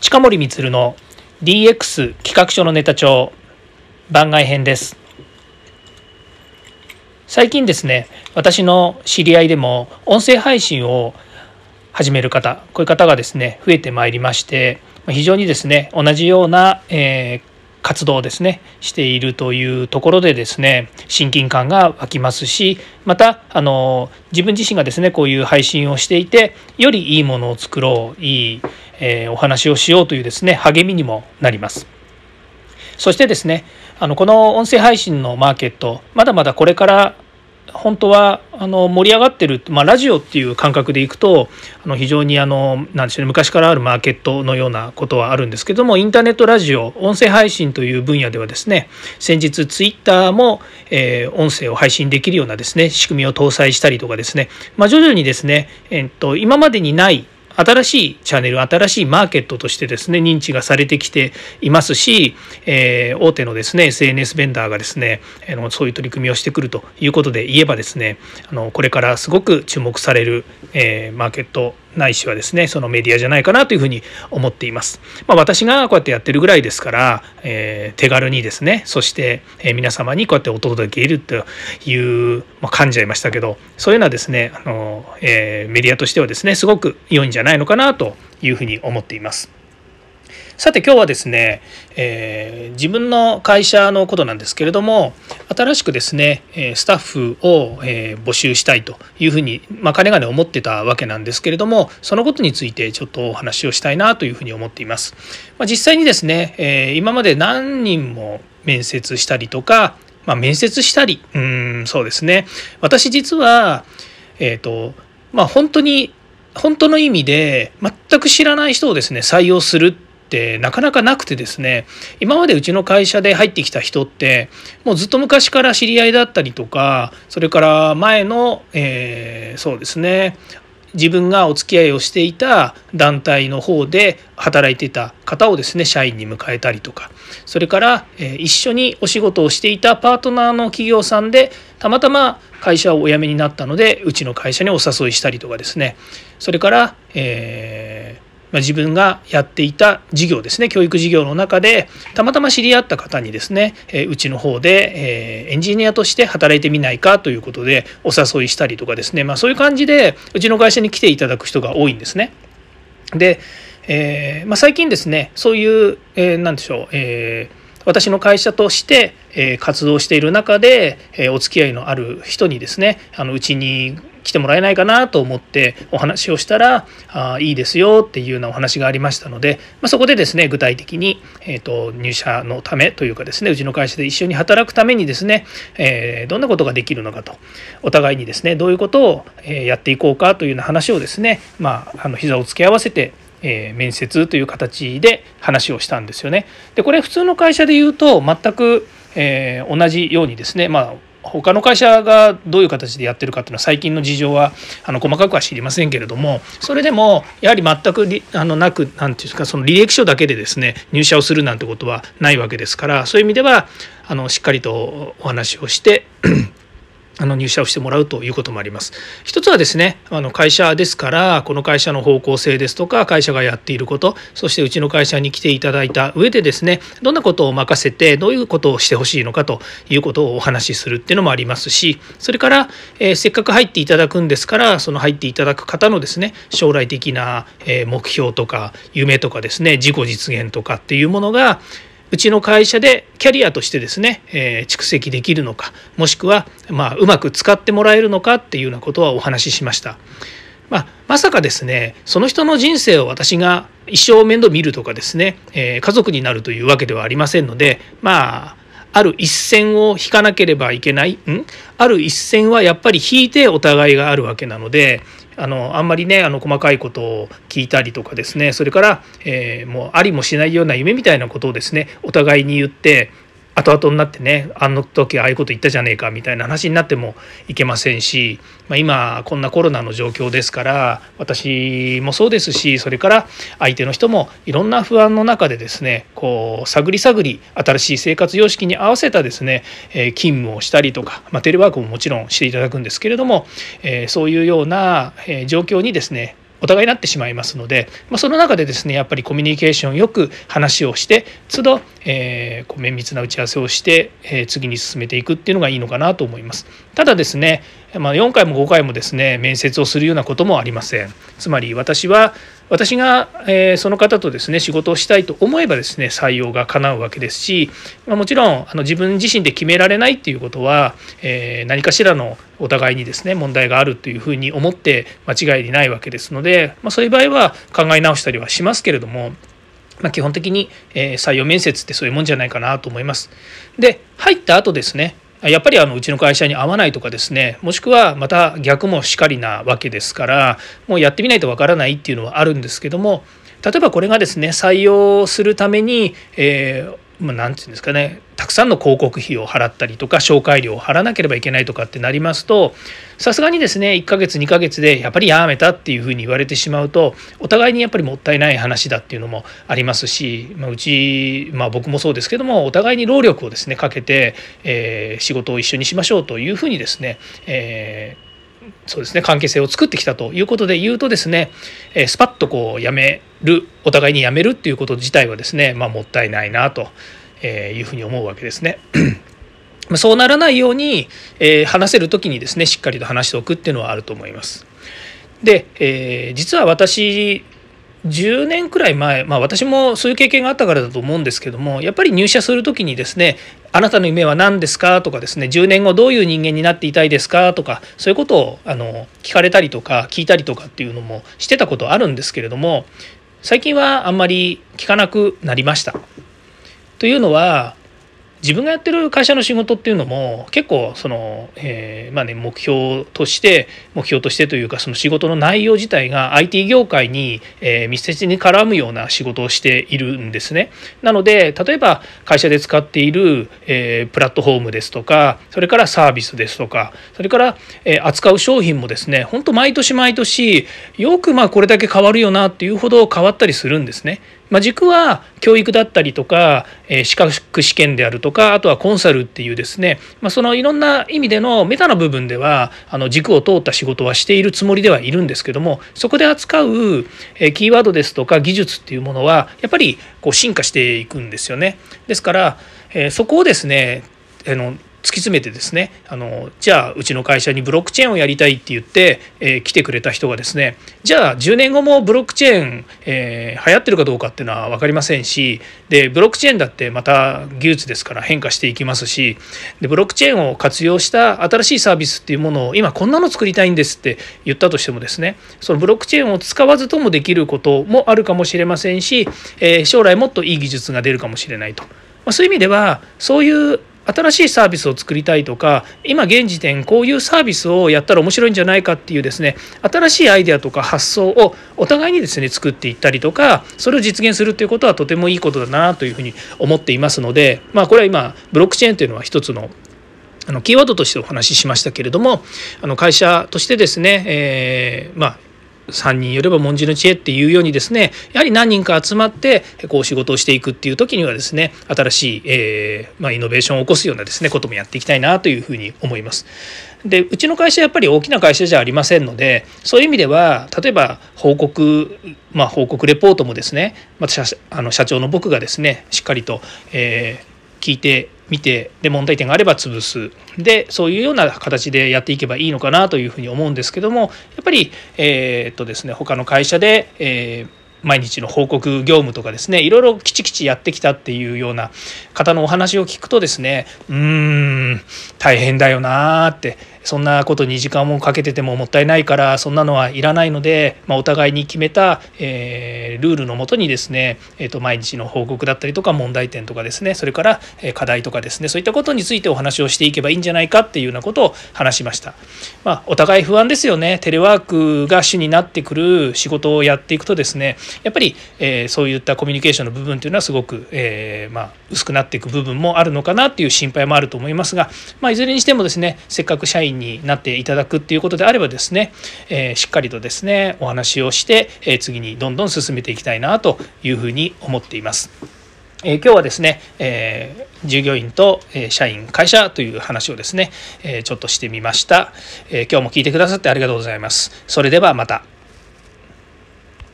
近森光の DX 企画書のネタ帳番外編です。最近ですね私の知り合いでも音声配信を始める方こういう方がですね増えてまいりまして非常にですね同じような、えー活動をですねしているというところでですね親近感が湧きますしまたあの自分自身がですねこういう配信をしていてよりいいものを作ろういい、えー、お話をしようというですね励みにもなります。そしてですねあのこの音声配信のマーケットまだまだこれから本当はあの盛り上がってる、まあ、ラジオっていう感覚でいくとあの非常にあのなんでしょうね昔からあるマーケットのようなことはあるんですけどもインターネットラジオ音声配信という分野ではですね先日ツイッターも、えー、音声を配信できるようなですね仕組みを搭載したりとかですね、まあ、徐々にですね、えー、っと今までにない新しいチャンネル新しいマーケットとしてですね認知がされてきていますし、えー、大手のですね SNS ベンダーがですねあのそういう取り組みをしてくるということで言えばですねあのこれからすごく注目される、えー、マーケットないしはですねそのメディアじゃないかなというふうに思っています。まあ、私がこうやってやってるぐらいですから、えー、手軽にですねそして、え、皆様にこうやってお届けいるという、まあ、噛んじゃいましたけどそういうのはですねあの、えー、メディアとしてはですねすごく良いんじゃないのかなというふうに思っています。さて今日はですね、えー、自分の会社のことなんですけれども新しくですねスタッフを、え募集したいというふうに、まあ、かねがね思ってたわけなんですけれどもそのことについてちょっとお話をしたいなというふうに思っています。まあ、実際にですね、え今まで何人も面接したりとか、まあ、面接したりうんそうですね私実はえっ、ー、とまあ本当に本当の意味で全く知らない人をですね採用するってなかなかなくてですね今までうちの会社で入ってきた人ってもうずっと昔から知り合いだったりとかそれから前の、えー、そうですね自分がお付き合いをしていた団体の方で働いていた方をですね社員に迎えたりとかそれから、え、一緒にお仕事をしていたパートナーの企業さんでたまたま会社をお辞めになったのでうちの会社にお誘いしたりとかですね。それから、えーま自分がやっていた事業ですね教育事業の中でたまたま知り合った方にですね、えうちの方で、えエンジニアとして働いてみないかということでお誘いしたりとかですね、まあ、そういう感じでうちの会社に来ていただく人が多いんですね。で、えー、まあ、最近ですねそういう、えー、何でしょう、えー私の会社として活動している中でお付き合いのある人にですねあのうちに来てもらえないかなと思ってお話をしたらあいいですよっていうようなお話がありましたので、まあ、そこでですね具体的に、えーと、入社のためというかですねうちの会社で一緒に働くためにですね、えー、どんなことができるのかとお互いにですねどういうことをやっていこうかというような話をですねまああの膝を突き合わせてえ、面接という形で話をしたんですよね。でこれ普通の会社で言うと全く、え、同じようにですねまあ他の会社がどういう形でやってるかっていうのは最近の事情はあの細かくは知りませんけれどもそれでもやはり全くあのなく何て言うんですかその履歴書だけでですね入社をするなんてことはないわけですからそういう意味ではあのしっかりとお話をしてあの入社をしてもらうということもあります。一つはですねあの会社ですからこの会社の方向性ですとか会社がやっていることそしてうちの会社に来ていただいた上でですねどんなことを任せてどういうことをしてほしいのかということをお話しするっていうのもありますしそれから、えー、せっかく入っていただくんですからその入っていただく方のですね将来的な目標とか夢とかですね自己実現とかっていうものがうちの会社でキャリアとしてですね、えー、蓄積できるのかもしくは、まあ、うまく使ってもらえるのかっていうようなことはお話ししました。まあ、まさかですねその人の人生を私が一生面倒見るとかですね、えー、家族になるというわけではありませんのでまあある一線を引かなければいけないん？ある一線はやっぱり引いてお互いがあるわけなのであのあんまりねあの細かいことを聞いたりとかですねそれから、えー、もうありもしないような夢みたいなことをですねお互いに言って後々になってねあの時ああいうこと言ったじゃねえかみたいな話になってもいけませんし、まあ、今こんなコロナの状況ですから私もそうですしそれから相手の人もいろんな不安の中でですねこう探り探り新しい生活様式に合わせたですね、え勤務をしたりとか、まあ、テレワークももちろんしていただくんですけれども、えそういうような状況にですねお互いになってしまいますので、まあ、その中でですねやっぱりコミュニケーションよく話をして都度、えー、こう綿密な打ち合わせをして、えー、次に進めていくっていうのがいいのかなと思います。ただですね、まあ、4回も5回もですね面接をするようなこともありません。つまり私は私が、えー、その方とですね仕事をしたいと思えばですね採用が叶うわけですし、まあ、もちろんあの自分自身で決められないっていうことは、えー、何かしらのお互いにですね問題があるというふうに思って間違いないわけですので、まあ、そういう場合は考え直したりはしますけれどもまあ、基本的に、え採用面接ってそういうもんじゃないかなと思います。で入った後ですねやっぱりあのうちの会社に合わないとかですねもしくはまた逆もしかりなわけですからもうやってみないとわからないっていうのはあるんですけども例えばこれがですね採用するために、えーまあ、て言うんですかねたくさんの広告費を払ったりとか紹介料を払わなければいけないとかってなりますとさすがにですね1ヶ月2ヶ月でやっぱりやめたっていうふうに言われてしまうとお互いにやっぱりもったいない話だっていうのもありますし、まあ、うち、まあ、僕もそうですけどもお互いに労力をですねかけて、えー、仕事を一緒にしましょうというふうにですね、えーそうですね関係性を作ってきたということで言うとですね、えスパッとこうやめるお互いにやめるっていうこと自体はですね、まあ、もったいないなというふうに思うわけですね。そうならないように、え、話せる時にですねしっかりと話しておくっていうのはあると思います。で、えー、実は私10年くらい前、まあ、私もそういう経験があったからだと思うんですけどもやっぱり入社する時にですね「あなたの夢は何ですか?」とかですね「10年後どういう人間になっていたいですか?」とかそういうことをあの聞かれたりとか聞いたりとかっていうのもしてたことあるんですけれども最近はあんまり聞かなくなりました。というのは自分がやってる会社の仕事っていうのも結構その、えー、まあね目標として目標としてというかその仕事の内容自体が IT 業界に、えー、密接に絡むような仕事をしているんですね。なので例えば会社で使っている、えー、プラットフォームですとかそれからサービスですとかそれから、え扱う商品もですね本当毎年毎年よくまあこれだけ変わるよなっていうほど変わったりするんですね。まあ、軸は教育だったりとか、えー、資格試験であるとかあとはコンサルっていうですね、まあ、そのいろんな意味でのメタな部分ではあの軸を通った仕事はしているつもりではいるんですけどもそこで扱う、え、キーワードですとか技術っていうものはやっぱりこう進化していくんですよね。ですから、えー、そこをですねあの突き詰めてですねあのじゃあうちの会社にブロックチェーンをやりたいって言って、えー、来てくれた人がですねじゃあ10年後もブロックチェーン、えー、流行ってるかどうかっていうのは分かりませんしでブロックチェーンだってまた技術ですから変化していきますしでブロックチェーンを活用した新しいサービスっていうものを今こんなの作りたいんですって言ったとしてもですねそのブロックチェーンを使わずともできることもあるかもしれませんし、えー、将来もっといい技術が出るかもしれないと。ま、そういう意味ではそういう新しいサービスを作りたいとか今現時点こういうサービスをやったら面白いんじゃないかっていうですね新しいアイデアとか発想をお互いにですね作っていったりとかそれを実現するっていうことはとてもいいことだなというふうに思っていますのでまあこれは今ブロックチェーンというのは一つのあのキーワードとしてお話ししましたけれどもあの会社としてですね、えー、まあ3人よれば文字の知恵っていうようにですねやはり何人か集まってこう仕事をしていくっていう時にはですね新しい、えー、まあ、イノベーションを起こすようなですねこともやっていきたいなというふうに思います。でうちの会社やっぱり大きな会社じゃありませんのでそういう意味では例えば報告、まあ、報告レポートもですね、まあ、あの社長の僕がですねしっかりと、えー、聞いて見てで問題点があれば潰す。でそういうような形でやっていけばいいのかなというふうに思うんですけどもやっぱりえ、っとですね他の会社で、えー毎日の報告業務とかですねいろいろきちきちやってきたっていうような方のお話を聞くとですねうーん大変だよなーってそんなことに時間もかけててももったいないからそんなのはいらないので、まあ、お互いに決めた、えー、ルールのもとにですね、えー、と毎日の報告だったりとか問題点とかですねそれから課題とかですねそういったことについてお話をしていけばいいんじゃないかっていうようなことを話しました。まあ、お互い不安ですよねテレワークが主になってくる仕事をやっていくとですねやっぱり、えー、そういったコミュニケーションの部分というのはすごく、えー、まあ、薄くなっていく部分もあるのかなっていう心配もあると思いますが、まあ、いずれにしてもですねせっかく社員になっていただくっていうことであればですね、えー、しっかりとですねお話をして、えー、次にどんどん進めていきたいなというふうに思っています。えー、今日はですね、えー、従業員と、えー、社員会社という話をですね、えちょっとしてみました、え今日も聞いてくださってありがとうございます。それではまた。